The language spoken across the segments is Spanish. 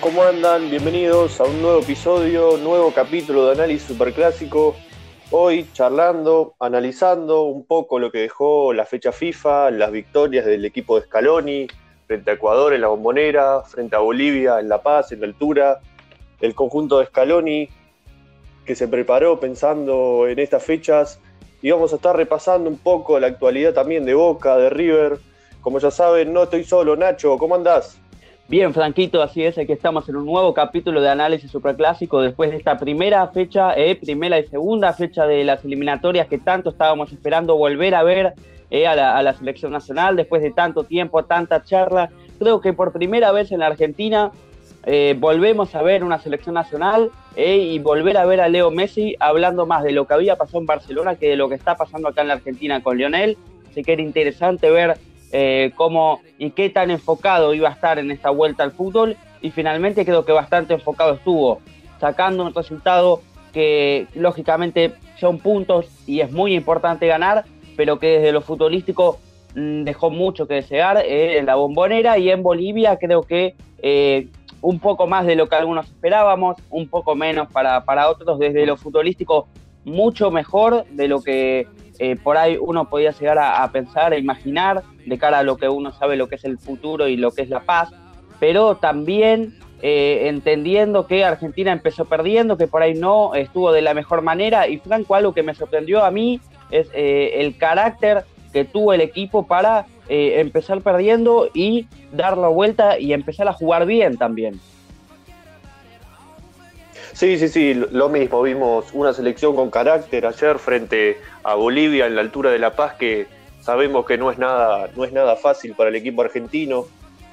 ¿cómo andan? Bienvenidos a un nuevo episodio, nuevo capítulo de Análisis Superclásico. Hoy charlando, analizando un poco lo que dejó la fecha FIFA, las victorias del equipo de Scaloni frente a Ecuador en la Bombonera, frente a Bolivia en La Paz, en la altura, el conjunto de Scaloni que se preparó pensando en estas fechas y vamos a estar repasando un poco la actualidad también de Boca, de River. Como ya saben, no estoy solo, Nacho, ¿cómo andás? Bien, Franquito, así es, aquí estamos en un nuevo capítulo de análisis superclásico después de esta primera fecha, eh, primera y segunda fecha de las eliminatorias que tanto estábamos esperando volver a ver eh, a, la, selección nacional después de tanto tiempo, tanta charla. Creo que por primera vez en la Argentina eh, volvemos a ver una selección nacional y volver a ver a Leo Messi hablando más de lo que había pasado en Barcelona que de lo que está pasando acá en la Argentina con Lionel. Así que era interesante ver eh, cómo y qué tan enfocado iba a estar en esta vuelta al fútbol y finalmente creo que bastante enfocado estuvo, sacando un resultado que lógicamente son puntos y es muy importante ganar, pero que desde lo futbolístico mm, dejó mucho que desear eh, en la bombonera y en Bolivia creo que eh, un poco más de lo que algunos esperábamos, un poco menos para, para otros. Desde lo futbolístico mucho mejor de lo que eh, por ahí uno podía llegar a, pensar, a imaginar de cara a lo que uno sabe lo que es el futuro y lo que es la paz, pero también eh, entendiendo que Argentina empezó perdiendo, que por ahí no estuvo de la mejor manera y Franco algo que me sorprendió a mí es eh, el carácter que tuvo el equipo para empezar perdiendo y dar la vuelta y empezar a jugar bien también. Sí, sí, sí, lo mismo. Vimos una selección con carácter ayer frente a Bolivia en la altura de La Paz, que sabemos que no es nada, no es nada fácil para el equipo argentino.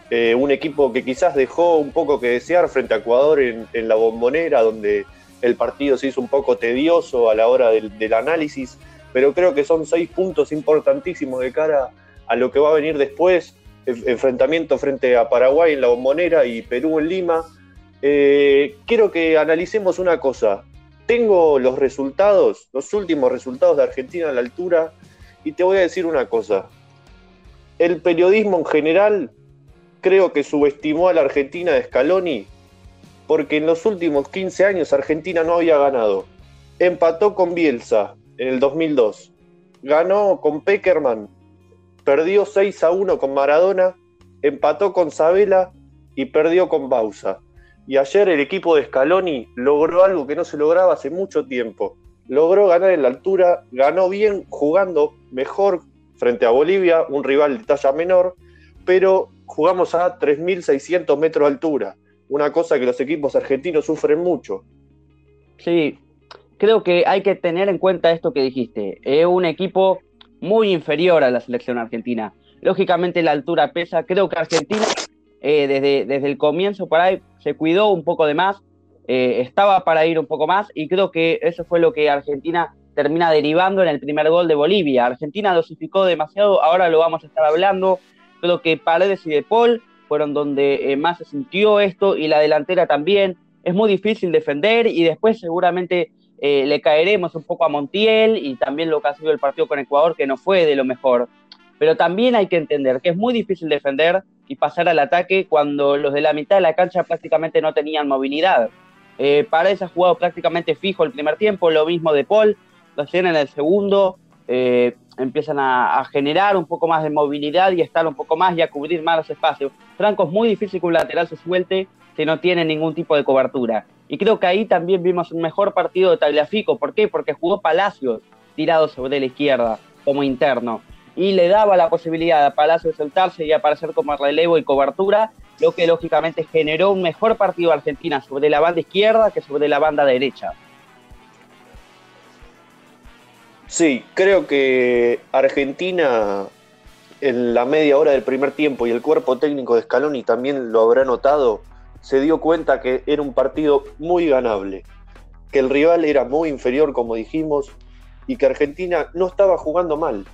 Eh, un equipo que quizás dejó un poco que desear frente a Ecuador en, la bombonera, donde el partido se hizo un poco tedioso a la hora del, del análisis, pero creo que son seis puntos importantísimos de cara a lo que va a venir después. Enfrentamiento frente a Paraguay en la bombonera y Perú en Lima eh, quiero que analicemos una cosa. Tengo los resultados, los últimos resultados de Argentina a la altura, y te voy a decir una cosa. El periodismo en general creo que subestimó a la Argentina de Scaloni, porque en los últimos 15 años Argentina no había ganado. Empató con Bielsa en el 2002, ganó con Peckerman, perdió 6 a 1 con Maradona, empató con Sabela y perdió con Bausa. Y ayer el equipo de Scaloni logró algo que no se lograba hace mucho tiempo. Logró ganar en la altura, ganó bien jugando mejor frente a Bolivia, un rival de talla menor, pero jugamos a 3.600 metros de altura, una cosa que los equipos argentinos sufren mucho. Sí, creo que hay que tener en cuenta esto que dijiste. Es un equipo muy inferior a la selección argentina. Lógicamente la altura pesa. Creo que Argentina eh, desde, desde el comienzo por ahí se cuidó un poco de más, eh, estaba para ir un poco más y creo que eso fue lo que Argentina termina derivando en el primer gol de Bolivia. Argentina dosificó demasiado, ahora lo vamos a estar hablando. Creo que Paredes y De Paul fueron donde eh, más se sintió esto y la delantera también. Es muy difícil defender y después seguramente le caeremos un poco a Montiel y también lo que ha sido el partido con Ecuador, que no fue de lo mejor. Pero también hay que entender que es muy difícil defender y pasar al ataque cuando los de la mitad de la cancha prácticamente no tenían movilidad. Eh, Paredes ha jugado prácticamente fijo el primer tiempo, lo mismo de Paul, tienen en el segundo, eh, empiezan a, generar un poco más de movilidad y estar un poco más y a cubrir más los espacios. Franco es muy difícil que un lateral se suelte si no tiene ningún tipo de cobertura. Y creo que ahí también vimos un mejor partido de Tagliafico. ¿Por qué? Porque jugó Palacios tirado sobre la izquierda como interno y le daba la posibilidad a Palacio de soltarse y aparecer como relevo y cobertura, lo que lógicamente generó un mejor partido Argentina sobre la banda izquierda que sobre la banda derecha. Sí, creo que Argentina en la media hora del primer tiempo y el cuerpo técnico de Scaloni también lo habrá notado, se dio cuenta que era un partido muy ganable, que el rival era muy inferior como dijimos y que Argentina no estaba jugando mal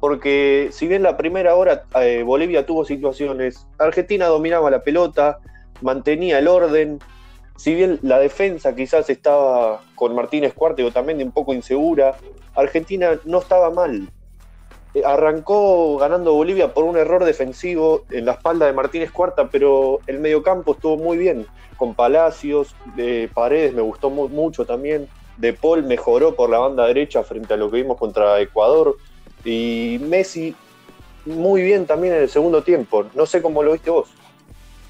porque si bien la primera hora eh, Bolivia tuvo situaciones, Argentina dominaba la pelota, mantenía el orden, si bien la defensa quizás estaba con Martínez Cuarto también un poco insegura, Argentina no estaba mal. eh, arrancó ganando Bolivia por un error defensivo en la espalda de Martínez Cuarta, pero el mediocampo estuvo muy bien, con Palacios, de Paredes me gustó mucho también, De Paul mejoró por la banda derecha frente a lo que vimos contra Ecuador, y Messi muy bien también en el segundo tiempo, no sé cómo lo viste vos.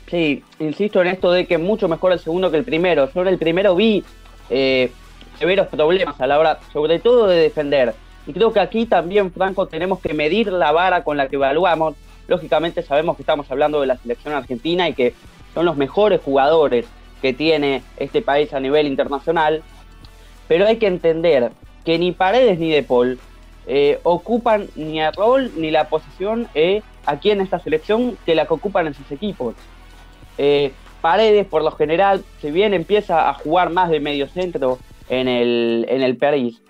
Sí, insisto en esto de que mucho mejor el segundo que el primero. Yo en el primero vi eh, severos problemas a la hora, sobre todo de defender. Y creo que aquí también, Franco, tenemos que medir la vara con la que evaluamos. Lógicamente sabemos que estamos hablando de la selección argentina y que son los mejores jugadores que tiene este país a nivel internacional. Pero hay que entender que ni Paredes ni De Paul eh, ocupan ni el rol ni la posición eh, aquí en esta selección que la que ocupan en sus equipos. Eh, Paredes, por lo general, si bien empieza a jugar más de medio centro en el, en el París,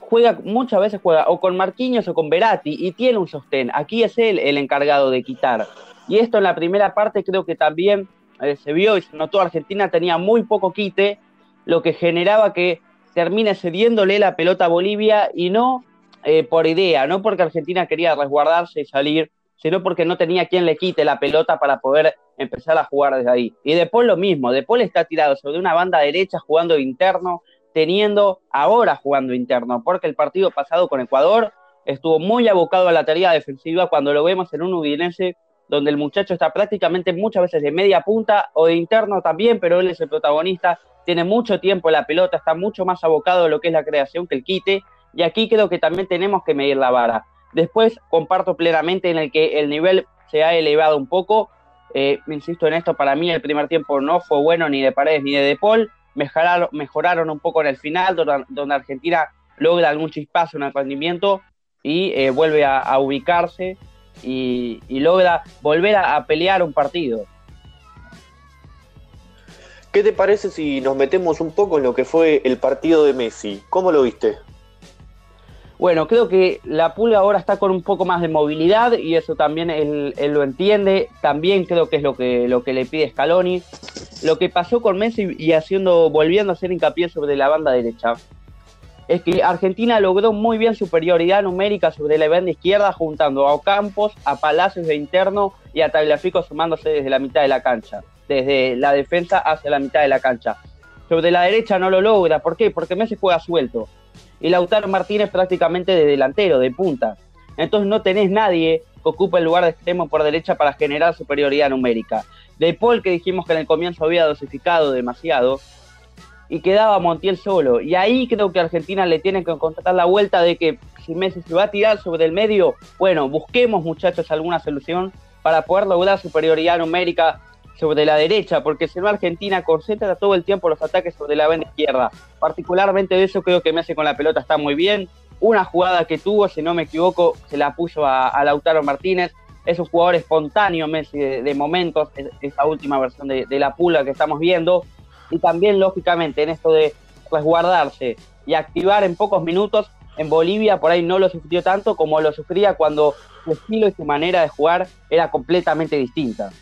juega, muchas veces juega o con Marquinhos o con Verati y tiene un sostén. Aquí es él el encargado de quitar. Y esto en la primera parte creo que también eh, se vio y se notó. Argentina tenía muy poco quite, lo que generaba que termine cediéndole la pelota a Bolivia y no eh, por idea, no porque Argentina quería resguardarse y salir, sino porque no tenía quien le quite la pelota para poder empezar a jugar desde ahí. Y De Paul lo mismo, De Paul está tirado sobre una banda derecha jugando interno, teniendo ahora jugando interno, porque el partido pasado con Ecuador estuvo muy abocado a la tarea defensiva cuando lo vemos en un Udinese donde el muchacho está prácticamente muchas veces de media punta o de interno también, pero él es el protagonista, tiene mucho tiempo la pelota, está mucho más abocado a lo que es la creación que el quite, y aquí creo que también tenemos que medir la vara. Después comparto plenamente en el que el nivel se ha elevado un poco, eh, insisto en esto, para mí el primer tiempo no fue bueno ni de Paredes ni de De Paul. Mejoraron, un poco en el final, donde, Argentina logra algún chispazo el rendimiento y eh, vuelve a, ubicarse y, logra volver a pelear un partido. ¿Qué te parece si nos metemos un poco en lo que fue el partido de Messi? ¿Cómo lo viste? Bueno, creo que la Pulga ahora está con un poco más de movilidad y eso también él, lo entiende. También creo que es lo que, lo que le pide Scaloni. Lo que pasó con Messi y haciendo, volviendo a hacer hincapié sobre la banda derecha, es que Argentina logró muy bien superioridad numérica sobre la banda izquierda, juntando a Ocampos, a Palacios de interno y a Tagliafico sumándose desde la mitad de la cancha, desde la defensa hacia la mitad de la cancha. Sobre la derecha no lo logra, ¿por qué? Porque Messi juega suelto y Lautaro Martínez prácticamente de delantero, de punta. Entonces no tenés nadie que ocupe el lugar de extremo por derecha para generar superioridad numérica. De Paul, que dijimos que en el comienzo había dosificado demasiado, y quedaba Montiel solo. Y ahí creo que Argentina le tiene que encontrar la vuelta de que si Messi se va a tirar sobre el medio, bueno, busquemos muchachos alguna solución para poder lograr superioridad numérica sobre la derecha, porque si no Argentina concentra todo el tiempo los ataques sobre la banda izquierda. Particularmente de eso creo que Messi con la pelota está muy bien. Una jugada que tuvo, si no me equivoco, se la puso a, Lautaro Martínez. Es un jugador espontáneo, Messi, de, momentos, esa última versión de, la pula que estamos viendo. Y también, lógicamente, en esto de resguardarse y activar en pocos minutos, en Bolivia por ahí no lo sufrió tanto como lo sufría cuando su estilo y su manera de jugar era completamente distinta.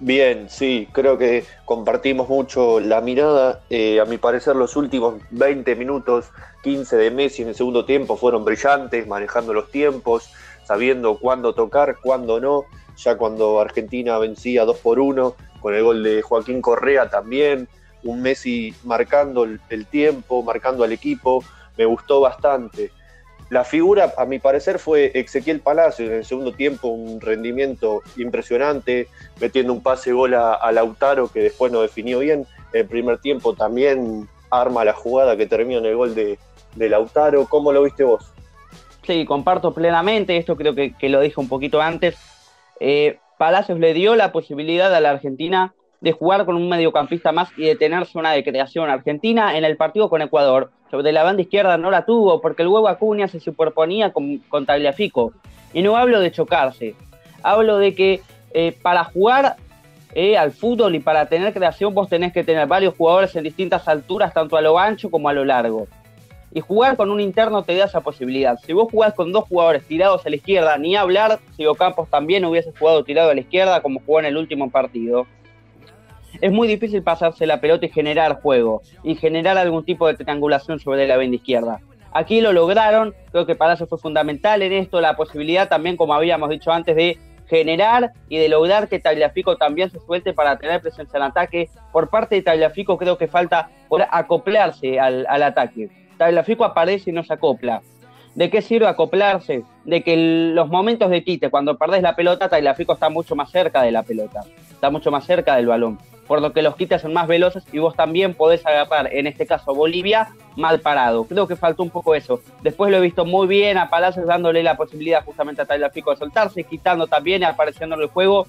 Bien, sí, creo que compartimos mucho la mirada. Eh, a mi parecer, los últimos 20 minutos, 15 de Messi en el segundo tiempo fueron brillantes, manejando los tiempos, sabiendo cuándo tocar, cuándo no. Ya cuando Argentina vencía 2 por 1, con el gol de Joaquín Correa también, un Messi marcando el tiempo, marcando al equipo, me gustó bastante. La figura, a mi parecer, fue Ezequiel Palacio en el segundo tiempo, un rendimiento impresionante, metiendo un pase gol a, Lautaro que después no definió bien. El primer tiempo también arma la jugada que termina en el gol de, Lautaro. ¿Cómo lo viste vos? Sí, comparto plenamente, esto creo que, lo dije un poquito antes. Eh, Palacios le dio la posibilidad a la Argentina de jugar con un mediocampista más y de tener zona de creación. Argentina en el partido con Ecuador, sobre la banda izquierda no la tuvo porque el huevo Acuña se superponía con, con Tagliafico. Y no hablo de chocarse, hablo de que eh, para jugar eh, al fútbol y para tener creación vos tenés que tener varios jugadores en distintas alturas, tanto a lo ancho como a lo largo. Y jugar con un interno te da esa posibilidad. Si vos jugás con dos jugadores tirados a la izquierda, ni hablar si Ocampos también hubiese jugado tirado a la izquierda como jugó en el último partido es muy difícil pasarse la pelota y generar juego y generar algún tipo de triangulación sobre la venda izquierda. Aquí lo lograron, creo que Palacio fue fundamental en esto, la posibilidad también, como habíamos dicho antes, de generar y de lograr que Tagliafico también se suelte para tener presencia en ataque. Por parte de Tagliafico creo que falta acoplarse al, al ataque. Tagliafico aparece y no se acopla. ¿De qué sirve acoplarse? De que los momentos de quite, cuando perdés la pelota, Tagliafico está mucho más cerca de la pelota, está mucho más cerca del balón, por lo que los quites son más veloces y vos también podés agarrar, en este caso Bolivia, mal parado. Creo que faltó un poco eso. Después lo he visto muy bien a Palacios dándole la posibilidad justamente a Tagliafico de soltarse, quitando también apareciendo en el juego.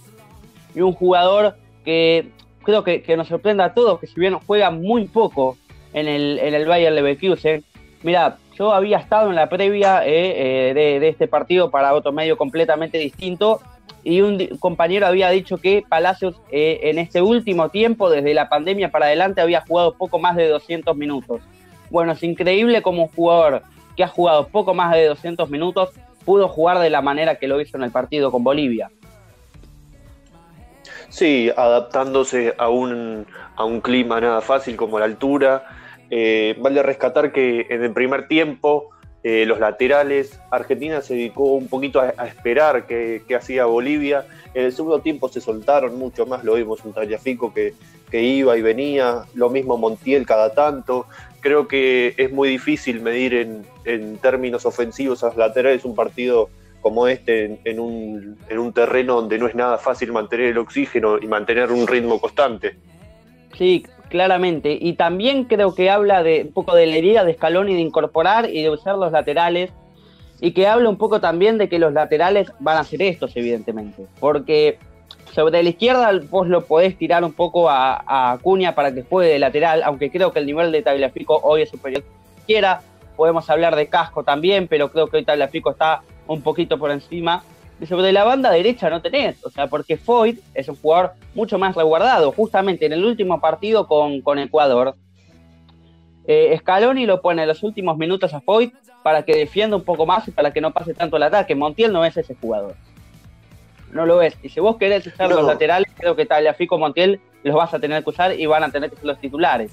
Y un jugador que creo que, nos sorprende a todos, que si bien juega muy poco en el, en el Bayern Leverkusen, mira, yo había estado en la previa eh, eh, de, este partido para otro medio completamente distinto y un compañero había dicho que Palacios eh, en este último tiempo, desde la pandemia para adelante, había jugado poco más de 200 minutos. Bueno, es increíble como un jugador que ha jugado poco más de 200 minutos pudo jugar de la manera que lo hizo en el partido con Bolivia. Sí, adaptándose a un, a un clima nada fácil como la altura, eh, vale rescatar que en el primer tiempo eh, los laterales, Argentina se dedicó un poquito a, esperar qué hacía Bolivia. En el segundo tiempo se soltaron mucho más, lo vimos un Tallafico que, que iba y venía, lo mismo Montiel cada tanto. Creo que es muy difícil medir en, términos ofensivos a los laterales un partido como este en, un, en un terreno donde no es nada fácil mantener el oxígeno y mantener un ritmo constante. Sí, claramente. Y también creo que habla de un poco de la herida de escalón y de incorporar y de usar los laterales. Y que habla un poco también de que los laterales van a ser estos, evidentemente. Porque sobre la izquierda vos lo podés tirar un poco a, a Acuña para que juegue de lateral, aunque creo que el nivel de Tagliafico hoy es superior a izquierda. Podemos hablar de Casco también, pero creo que hoy Tagliafico está un poquito por encima sobre la banda derecha no tenés, o sea, porque Foyt es un jugador mucho más resguardado. Justamente en el último partido con, con Ecuador, eh, Scaloni lo pone en los últimos minutos a Foyt para que defienda un poco más y para que no pase tanto el ataque. Montiel no es ese jugador. No lo es. Y si vos querés usar los laterales, creo que Tagliafico Montiel los vas a tener que usar y van a tener que ser los titulares.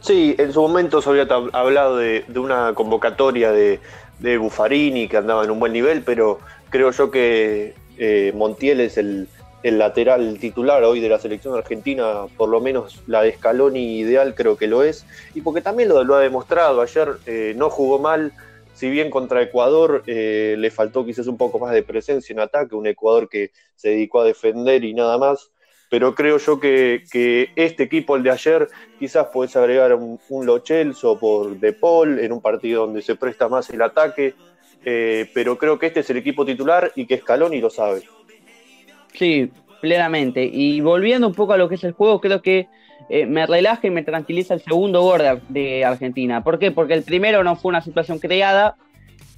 Sí, en su momento se había hablado de una convocatoria de, de Buffarini, que andaba en un buen nivel, pero creo yo que eh, Montiel es el, lateral titular hoy de la selección argentina, por lo menos la de Scaloni ideal creo que lo es, y porque también lo, lo ha demostrado, ayer eh, no jugó mal, si bien contra Ecuador eh, le faltó quizás un poco más de presencia en ataque, un Ecuador que se dedicó a defender y nada más, pero creo yo que, este equipo, el de ayer, quizás puedes agregar un, un Lo por De Paul en un partido donde se presta más el ataque, eh, pero creo que este es el equipo titular y que Scaloni lo sabe. Sí, plenamente. Y volviendo un poco a lo que es el juego, creo que eh, me relaja y me tranquiliza el segundo gol de, Argentina. ¿Por qué? Porque el primero no fue una situación creada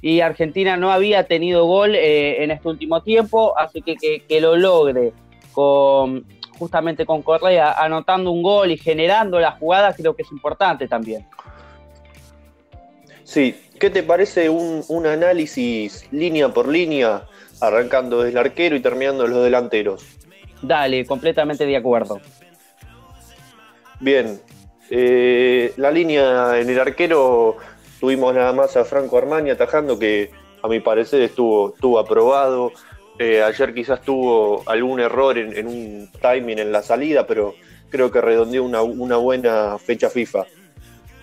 y Argentina no había tenido gol eh, en este último tiempo, así que, que lo logre con justamente con Correa anotando un gol y generando la jugada, creo que es importante también. Sí, ¿qué te parece un, análisis línea por línea, arrancando desde el arquero y terminando los delanteros? Dale, completamente de acuerdo. Bien, eh, la línea en el arquero tuvimos nada más a Franco Armani atajando que a mi parecer estuvo, estuvo aprobado. Eh, ayer quizás tuvo algún error en, un timing en la salida, pero creo que redondeó una, buena fecha FIFA.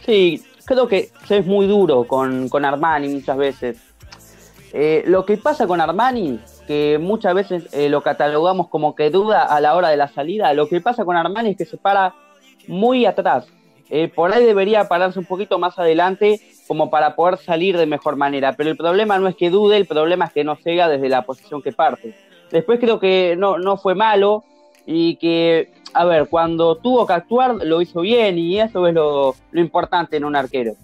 Sí, creo que es muy duro con, Armani muchas veces. Eh, lo que pasa con Armani, que muchas veces eh, lo catalogamos como que duda a la hora de la salida, lo que pasa con Armani es que se para muy atrás. por ahí debería pararse un poquito más adelante como para poder salir de mejor manera. Pero el problema no es que dude, el problema es que no llega desde la posición que parte. Después creo que no, no fue malo y que, a ver, cuando tuvo que actuar lo hizo bien y eso es lo, importante en un arquero.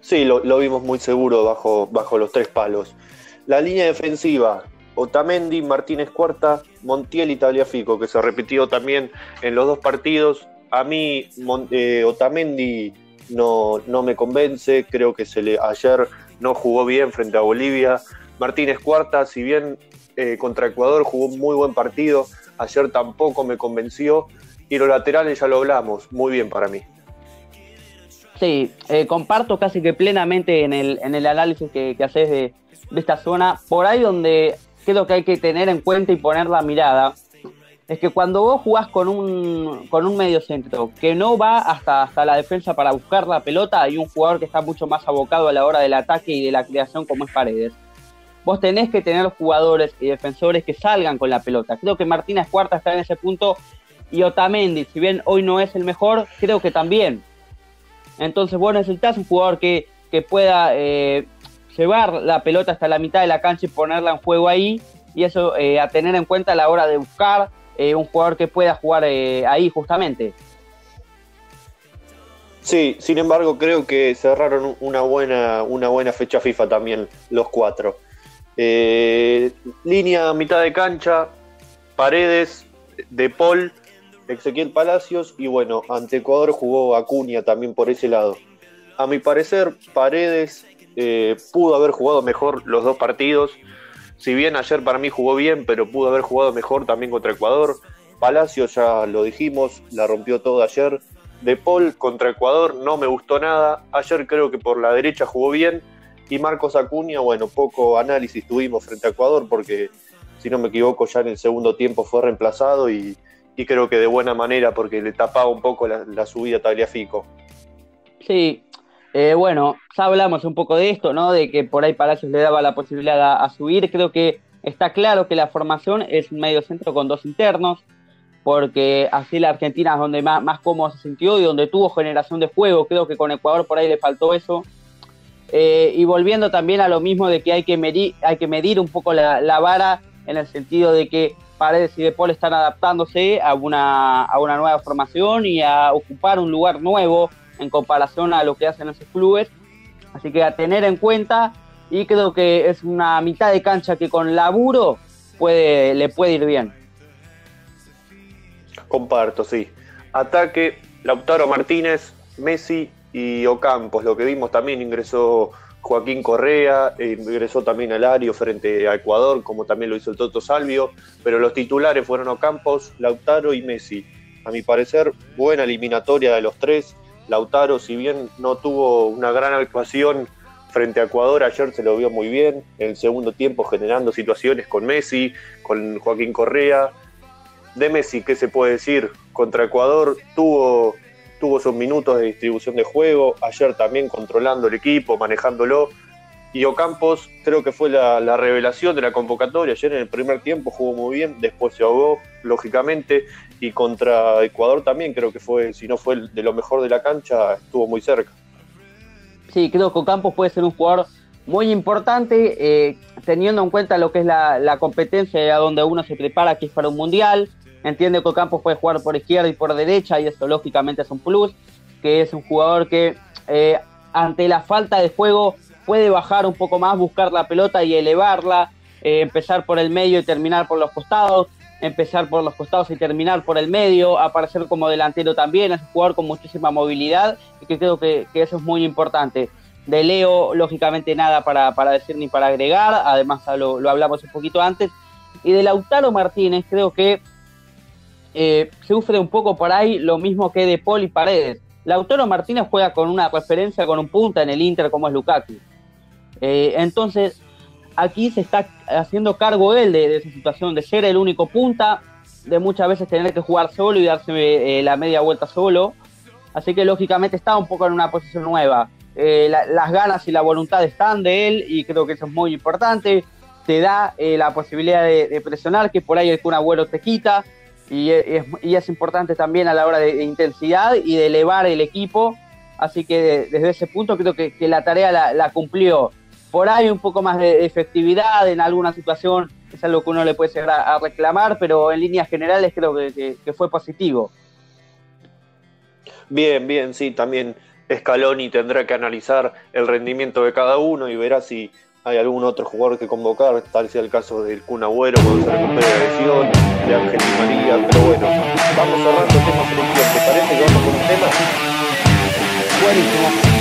Sí, lo, vimos muy seguro bajo, bajo los tres palos. La línea defensiva, Otamendi, Martínez Cuarta, Montiel y Tagliafico, que se repitió también en los dos partidos. A mí, eh, Otamendi no, no me convence, creo que se le, ayer no jugó bien frente a Bolivia. Martínez Cuarta, si bien eh, contra Ecuador jugó un muy buen partido, ayer tampoco me convenció. Y los laterales ya lo hablamos, muy bien para mí. Sí, eh, comparto casi que plenamente en el, en el análisis que, que haces de, de esta zona. Por ahí donde creo que hay que tener en cuenta y poner la mirada es que cuando vos jugás con un, con un medio centro que no va hasta, hasta la defensa para buscar la pelota, hay un jugador que está mucho más abocado a la hora del ataque y de la creación como es Paredes. Vos tenés que tener jugadores y defensores que salgan con la pelota. Creo que Martínez Cuarta está en ese punto y Otamendi, si bien hoy no es el mejor, creo que también. Entonces vos necesitas un jugador que, pueda eh, llevar la pelota hasta la mitad de la cancha y ponerla en juego ahí. Y eso eh, a tener en cuenta a la hora de buscar eh, un jugador que pueda jugar ahí justamente. Sí, sin embargo creo que cerraron una buena, una buena fecha FIFA también los cuatro. línea mitad de cancha, Paredes, De Paul Ezequiel Palacios y bueno, ante Ecuador jugó Acuña también por ese lado. A mi parecer, Paredes eh, pudo haber jugado mejor los dos partidos. Si bien ayer para mí jugó bien, pero pudo haber jugado mejor también contra Ecuador. Palacios ya lo dijimos, la rompió todo ayer. De Paul contra Ecuador no me gustó nada. Ayer creo que por la derecha jugó bien. Y Marcos Acuña, bueno, poco análisis tuvimos frente a Ecuador porque, si no me equivoco, ya en el segundo tiempo fue reemplazado y, y creo que de buena manera porque le tapaba un poco la, subida a Tagliafico. Sí, eh, bueno, ya hablamos un poco de esto, ¿no? De que por ahí Palacios le daba la posibilidad a, subir. Creo que está claro que la formación es un medio centro con dos internos, porque así la Argentina es donde más, más cómodo se sintió y donde tuvo generación de juego. Creo que con Ecuador por ahí le faltó eso. Eh, y volviendo también a lo mismo de que hay que medir, hay que medir un poco la, vara en el sentido de que Paredes y De están adaptándose a una, a una nueva formación y a ocupar un lugar nuevo en comparación a lo que hacen esos clubes. Así que a tener en cuenta y creo que es una mitad de cancha que con laburo puede, le puede ir bien. Comparto, sí. Ataque, Lautaro Martínez, Messi y Ocampos. Lo que vimos también ingresó Joaquín Correa, eh, ingresó también al Ario frente a Ecuador, como también lo hizo el Toto Salvio, pero los titulares fueron Ocampos, Lautaro y Messi. A mi parecer, buena eliminatoria de los tres. Lautaro, si bien no tuvo una gran actuación frente a Ecuador, ayer se lo vio muy bien, en el segundo tiempo generando situaciones con Messi, con Joaquín Correa. De Messi, ¿qué se puede decir? Contra Ecuador tuvo tuvo sus minutos de distribución de juego, ayer también controlando el equipo, manejándolo. Y Ocampos creo que fue la, revelación de la convocatoria. Ayer en el primer tiempo jugó muy bien, después se ahogó, lógicamente. Y contra Ecuador también creo que fue, si no fue de lo mejor de la cancha, estuvo muy cerca. Sí, creo que Ocampos puede ser un jugador muy importante, eh, teniendo en cuenta lo que es la, competencia a donde uno se prepara, que es para un mundial. Entiende que Ocampos puede jugar por izquierda y por derecha y eso lógicamente es un plus, que es un jugador que eh, ante la falta de juego puede bajar un poco más, buscar la pelota y elevarla, eh, empezar por el medio y terminar por los costados, empezar por los costados y terminar por el medio, aparecer como delantero también, es un jugador con muchísima movilidad y que creo que, eso es muy importante. De Leo, lógicamente nada para, decir ni para agregar, además lo, lo hablamos un poquito antes. Y de Lautaro Martínez, creo que eh, sufre un poco por ahí lo mismo que de y Paredes. Lautaro Martínez juega con una referencia con un punta en el Inter como es Lukaku. Eh, entonces, aquí se está haciendo cargo él de, esa situación, de ser el único punta, de muchas veces tener que jugar solo y darse eh, la media vuelta solo. Así que lógicamente está un poco en una posición nueva. las ganas y la voluntad están de él y creo que eso es muy importante. Te da la posibilidad de, presionar, que por ahí el Kun Agüero te quita y es, importante también a la hora de, intensidad y de elevar el equipo. Así que desde ese punto creo que, la tarea la, cumplió. Por ahí un poco más de efectividad en alguna situación es algo que uno le puede llegar a, reclamar, pero en líneas generales creo que, fue positivo. Bien, bien, sí, también Scaloni tendrá que analizar el rendimiento de cada uno y verá si hay algún otro jugador que convocar, tal sea el caso del Kun Agüero cuando se recupere la lesión, de Ángel María, pero bueno, vamos cerrando el tema ¿te parece que vamos con un tema? Buenísimo.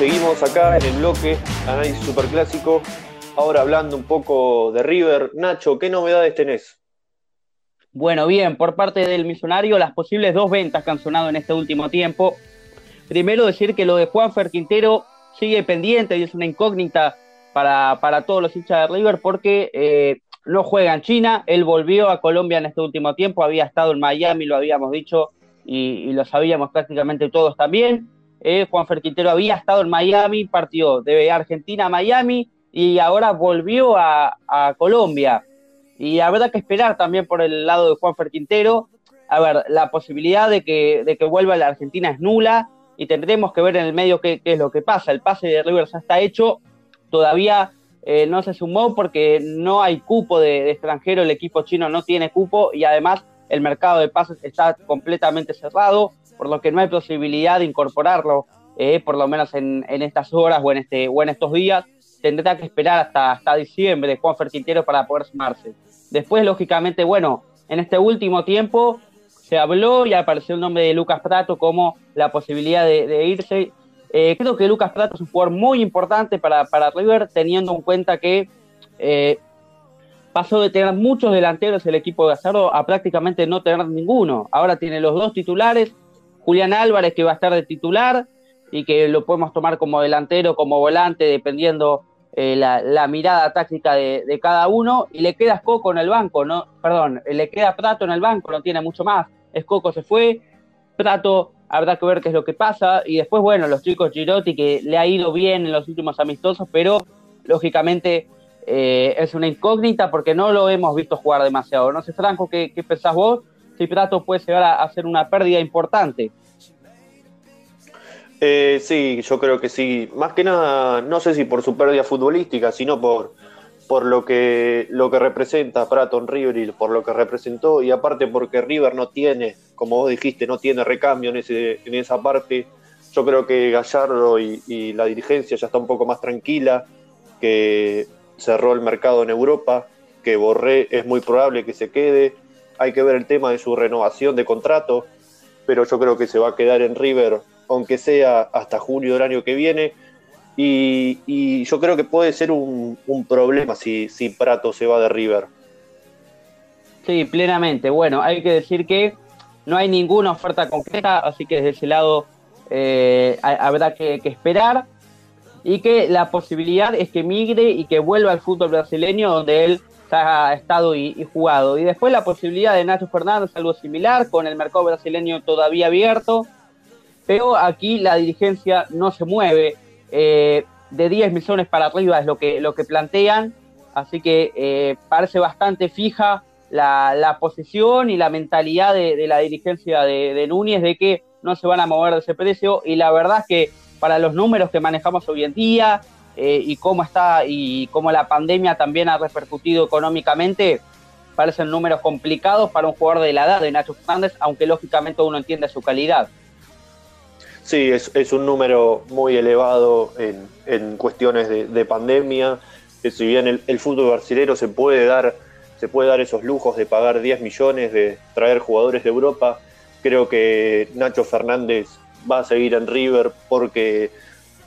Seguimos acá en el bloque Análisis Superclásico. Ahora hablando un poco de River. Nacho, ¿qué novedades tenés? Bueno, bien, por parte del misionario, las posibles dos ventas que han sonado en este último tiempo. Primero decir que lo de Juanfer Quintero sigue pendiente y es una incógnita para, para todos los hinchas de River porque eh, no juega en China. Él volvió a Colombia en este último tiempo, había estado en Miami, lo habíamos dicho y, lo sabíamos prácticamente todos también. Eh, Juanfer Quintero había estado en Miami, partió de Argentina a Miami y ahora volvió a, Colombia y habrá que esperar también por el lado de Juan Quintero. A ver, la posibilidad de que, de que vuelva a la Argentina es nula y tendremos que ver en el medio qué, es lo que pasa. El pase de River ya está hecho, todavía eh, no se sumó porque no hay cupo de, extranjero, el equipo chino no tiene cupo y además el mercado de pases está completamente cerrado, por lo que no hay posibilidad de incorporarlo, eh, por lo menos en, en, estas horas o en, este, o en estos días. Tendrá que esperar hasta, hasta diciembre Juan Quintero para poder sumarse. Después, lógicamente, bueno, en este último tiempo se habló y apareció el nombre de Lucas Prato como la posibilidad de, irse. Eh, creo que Lucas Prato es un jugador muy importante para, para River, teniendo en cuenta que eh, pasó de tener muchos delanteros el equipo de Azardo a prácticamente no tener ninguno. Ahora tiene los dos titulares, Julián Álvarez que va a estar de titular y que lo podemos tomar como delantero, como volante, dependiendo eh, la, mirada táctica de, cada uno y le queda Coco en el banco, no, perdón, le queda Prato en el banco, no tiene mucho más. Escoco se fue, Prato habrá que ver qué es lo que pasa y después, bueno, los chicos Girotti que le ha ido bien en los últimos amistosos, pero lógicamente eh, es una incógnita porque no lo hemos visto jugar demasiado. No sé, Franco, ¿qué, qué pensás vos? Si Prato puede llegar a, a ser una pérdida importante. Eh, sí, yo creo que sí. Más que nada, no sé si por su pérdida futbolística, sino por, por lo, que, lo que representa Prato River y por lo que representó. Y aparte porque River no tiene, como vos dijiste, no tiene recambio en, ese, en esa parte. Yo creo que Gallardo y, la dirigencia ya está un poco más tranquila, que cerró el mercado en Europa, que Borré es muy probable que se quede. Hay que ver el tema de su renovación de contrato, pero yo creo que se va a quedar en River aunque sea hasta junio del año que viene. Y, yo creo que puede ser un, problema si, si, Prato se va de River. Sí, plenamente. Bueno, hay que decir que no hay ninguna oferta concreta, así que desde ese lado eh, habrá que, esperar. Y que la posibilidad es que migre y que vuelva al fútbol brasileño donde él ha estado y, jugado. Y después la posibilidad de Nacho Fernández, algo similar, con el mercado brasileño todavía abierto pero aquí la dirigencia no se mueve. Eh, de 10 millones para arriba es lo que, lo que plantean, así que eh, parece bastante fija la, posición y la mentalidad de, la dirigencia de, Núñez de que no se van a mover de ese precio y la verdad es que para los números que manejamos hoy en día eh, y cómo está y cómo la pandemia también ha repercutido económicamente, parecen números complicados para un jugador de la edad de Nacho Fernández, aunque lógicamente uno entiende su calidad. Sí, es, un número muy elevado en, cuestiones de, pandemia. Que si bien el, fútbol brasileño se puede dar se puede dar esos lujos de pagar 10 millones, de traer jugadores de Europa, creo que Nacho Fernández va a seguir en River porque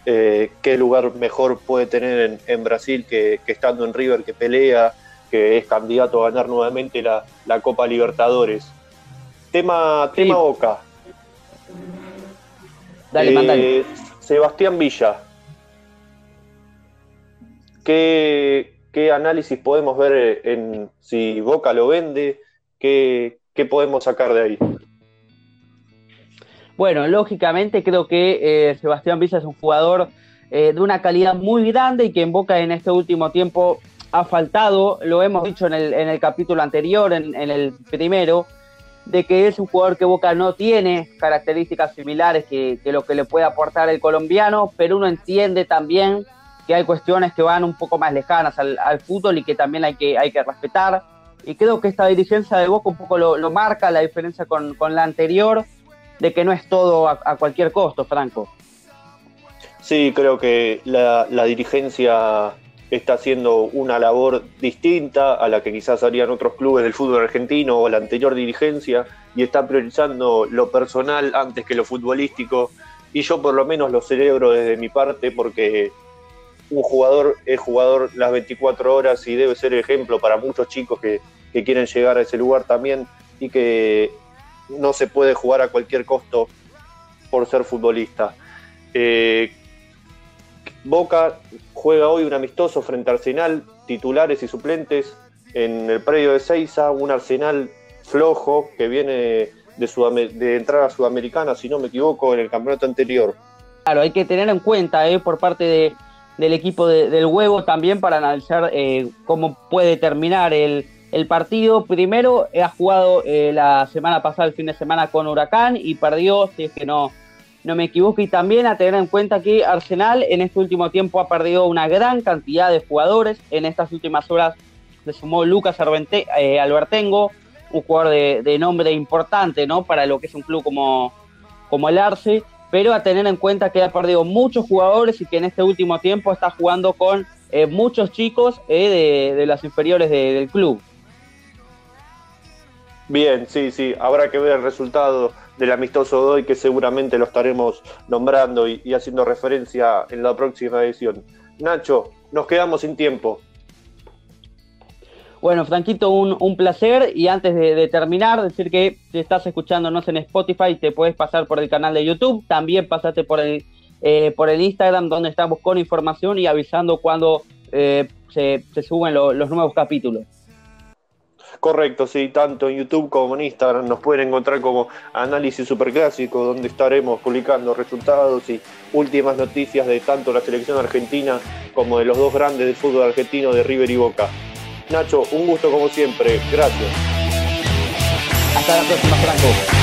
eh, qué lugar mejor puede tener en, Brasil que, estando en River, que pelea, que es candidato a ganar nuevamente la, Copa Libertadores. Tema, tema Boca. Dale, eh, Sebastián Villa. ¿Qué, análisis podemos ver en si Boca lo vende? ¿Qué, podemos sacar de ahí? Bueno, lógicamente creo que eh, Sebastián Villa es un jugador eh, de una calidad muy grande y que en Boca en este último tiempo ha faltado, lo hemos dicho en el, capítulo anterior, en, en el primero, de que es un jugador que Boca no tiene características similares que, lo que le puede aportar el colombiano, pero uno entiende también que hay cuestiones que van un poco más lejanas al, fútbol y que también hay que, hay que respetar. Y creo que esta dirigencia de Boca un poco lo, marca, la diferencia con, la anterior, de que no es todo a, cualquier costo, Franco. Sí, creo que la, dirigencia está haciendo una labor distinta a la que quizás harían otros clubes del fútbol argentino o la anterior dirigencia y está priorizando lo personal antes que lo futbolístico y yo por lo menos lo celebro desde mi parte porque un jugador es jugador las 24 horas y debe ser ejemplo para muchos chicos que, quieren llegar a ese lugar también y que no se puede jugar a cualquier costo por ser futbolista. Eh, Boca juega hoy un amistoso frente a Arsenal, titulares y suplentes en el predio de Seiza, un Arsenal flojo que viene de, de entrada sudamericana, si no me equivoco, en el campeonato anterior. Claro, hay que tener en cuenta eh, por parte de, del equipo del huevo también para analizar eh, cómo puede terminar el, partido. Primero, ha jugado eh, la semana pasada, el fin de semana, con Huracán y perdió, si es que no, no me equivoco. Y también a tener en cuenta que Arsenal en este último tiempo ha perdido una gran cantidad de jugadores. En estas últimas horas se sumó Lucas Albertengo, un jugador de, nombre importante ¿no? para lo que es un club como, como el Arce pero a tener en cuenta que ha perdido muchos jugadores y que en este último tiempo está jugando con eh, muchos chicos eh, de, las inferiores del club. Bien, sí, sí, habrá que ver el resultado del amistoso de hoy, que seguramente lo estaremos nombrando y, haciendo referencia en la próxima edición. Nacho, nos quedamos sin tiempo. Bueno, Franquito, un, placer. Y antes de, terminar, decir que si estás escuchándonos en Spotify, te puedes pasar por el canal de YouTube. También pasate por el, eh, por el Instagram, donde estamos con información y avisando cuando eh, se, suben los nuevos capítulos. Correcto, sí, tanto en YouTube como en Instagram nos pueden encontrar como Análisis Superclásico, donde estaremos publicando resultados y últimas noticias de tanto la selección argentina como de los dos grandes del fútbol argentino de River y Boca. Nacho, un gusto como siempre. Gracias. Hasta la próxima, Franco.